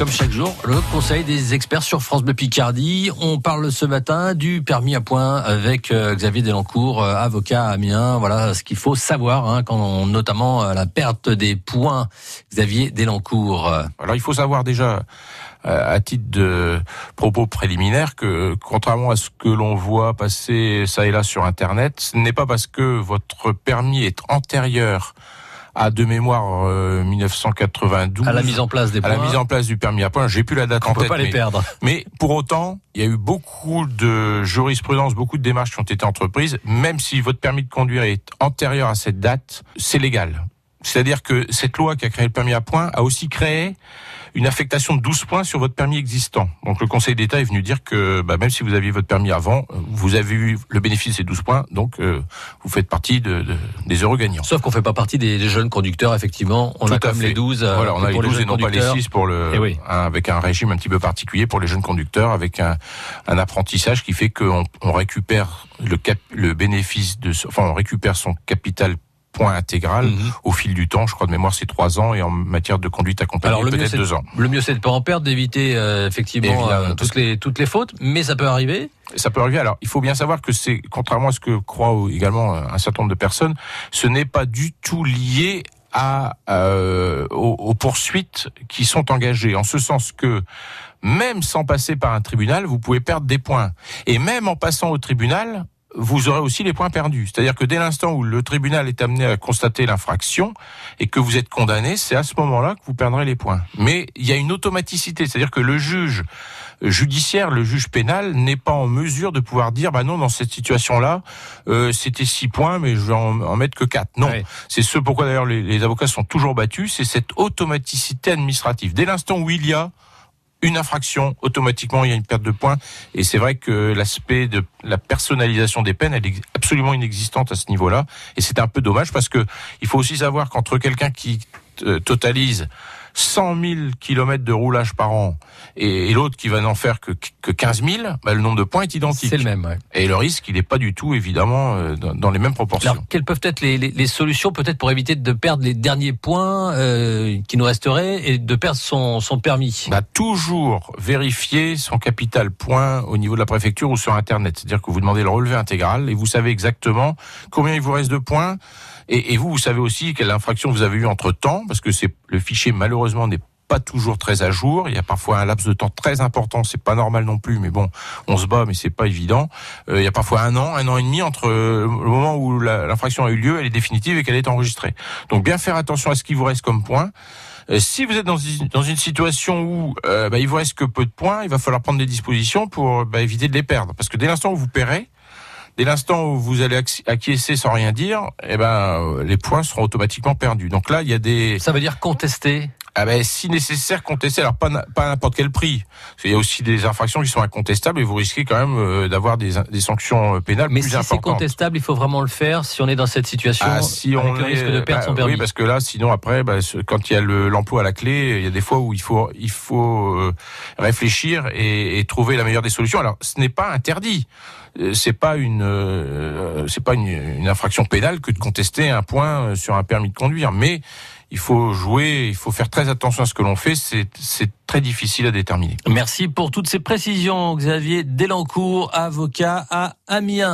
Comme chaque jour, le conseil des experts sur France Bleu Picardie. On parle ce matin du permis à points avec euh, Xavier Delancourt, euh, avocat à Amiens. Voilà ce qu'il faut savoir, hein, quand on, notamment euh, la perte des points. Xavier Delancourt. Alors il faut savoir déjà à titre de propos préliminaires que contrairement à ce que l'on voit passer ça et là sur internet, ce n'est pas parce que votre permis est antérieur à de mémoire 1992 à la mise en place des points. à la mise en place du permis à points. J'ai plus la date on en peut tête. pas les mais, perdre. mais pour autant, il y a eu beaucoup de jurisprudence, beaucoup de démarches qui ont été entreprises. Même si votre permis de conduire est antérieur à cette date, c'est légal. C'est-à-dire que cette loi qui a créé le permis à points a aussi créé une affectation de 12 points sur votre permis existant. Donc le Conseil d'État est venu dire que bah, même si vous aviez votre permis avant, vous avez eu le bénéfice de ces 12 points, donc euh, vous faites partie de, de, des heureux gagnants. Sauf qu'on fait pas partie des, des jeunes conducteurs, effectivement. On Tout a comme fait. les 12. euh, Voilà, on a les pour 12 jeunes et non pas les conducteurs. 6 pour le, Eh oui. un- avec un régime un petit peu particulier pour les jeunes conducteurs, avec un, un apprentissage qui fait qu'on on récupère le, cap, le bénéfice de, enfin on récupère son capital point intégral Mhm. au fil du temps. Je crois de mémoire c'est trois ans et en matière de conduite accompagnée peut-être c'est deux ans. le mieux, c'est de pas en perdre, d'éviter euh, effectivement euh, toutes les toutes les fautes, mais ça peut arriver. Ça peut arriver. Alors, il faut bien savoir que c'est, contrairement à ce que croient également un certain nombre de personnes, ce n'est pas du tout lié à euh, aux, aux poursuites qui sont engagées, en ce sens que même sans passer par un tribunal, vous pouvez perdre des points. Et même en passant au tribunal, vous aurez aussi les points perdus. C'est-à-dire que dès l'instant où le tribunal est amené à constater l'infraction et que vous êtes condamné, c'est à ce moment-là que vous perdrez les points. Mais il y a une automaticité, c'est-à-dire que le juge judiciaire, le juge pénal n'est pas en mesure de pouvoir dire bah non dans cette situation-là euh, c'était six points mais je vais en, en mettre que quatre. Non, Ouais. c'est ce pourquoi d'ailleurs les, les avocats sont toujours battus, c'est cette automaticité administrative. Dès l'instant où il y a une infraction, automatiquement il y a une perte de points. Et c'est vrai que l'aspect de la personnalisation des peines, elle est absolument inexistante à ce niveau-là. Et c'est un peu dommage parce que il faut aussi savoir qu'entre quelqu'un qui euh, totalise 100 000 kilomètres de roulage par an et, et l'autre qui va n'en faire que, que 15 000, bah, le nombre de points est identique. C'est le même. ouais. Et le risque, il n'est pas du tout, évidemment, euh, dans, dans les mêmes proportions. Alors, quelles peuvent être les, les, les solutions peut-être pour éviter de perdre les derniers points euh, qui nous resteraient et de perdre son, son permis? On a toujours vérifié son capital point au niveau de la préfecture ou sur Internet. C'est-à-dire que vous demandez le relevé intégral et vous savez exactement combien il vous reste de points. Et, et vous, vous savez aussi quelle infraction vous avez eu entre temps, parce que c'est le fichier malheureusement n'est pas toujours très à jour. Il y a parfois un laps de temps très important. C'est pas normal non plus, mais bon, on se bat, mais c'est pas évident. Euh, il y a parfois un an, un an et demi entre euh, le moment où l'infraction a eu lieu, elle est définitive et qu'elle est enregistrée. Donc bien faire attention à ce qui vous reste comme point. Euh, Si vous êtes dans une, dans une situation où euh, bah, il vous reste que peu de points, il va falloir prendre des dispositions pour bah, éviter de les perdre. Parce que dès l'instant où vous paierez, dès l'instant où vous allez acqui- acquiescer sans rien dire, eh ben euh, les points seront automatiquement perdus. Donc là, il y a des Ça veut dire contester. Ah ben, si nécessaire contester, alors pas pas à n'importe quel prix. Parce qu'il y a aussi des infractions qui sont incontestables et vous risquez quand même euh, d'avoir des, des sanctions euh, pénales Mais plus si c'est contestable, il faut vraiment le faire si on est dans cette situation Ah, si avec on le est, risque de perdre bah, son permis. Oui, parce que là, sinon après, bah, quand il y a le- l'emploi à la clé, il y a des fois où il faut, il faut euh, réfléchir et, et trouver la meilleure des solutions. Alors, ce n'est pas interdit. C'est pas une, euh, c'est pas une, une infraction pénale que de contester un point sur un permis de conduire, mais il faut jouer, il faut faire très attention à ce que l'on fait. C'est, très difficile à déterminer. Merci pour toutes ces précisions, Xavier Delancourt, avocat à Amiens.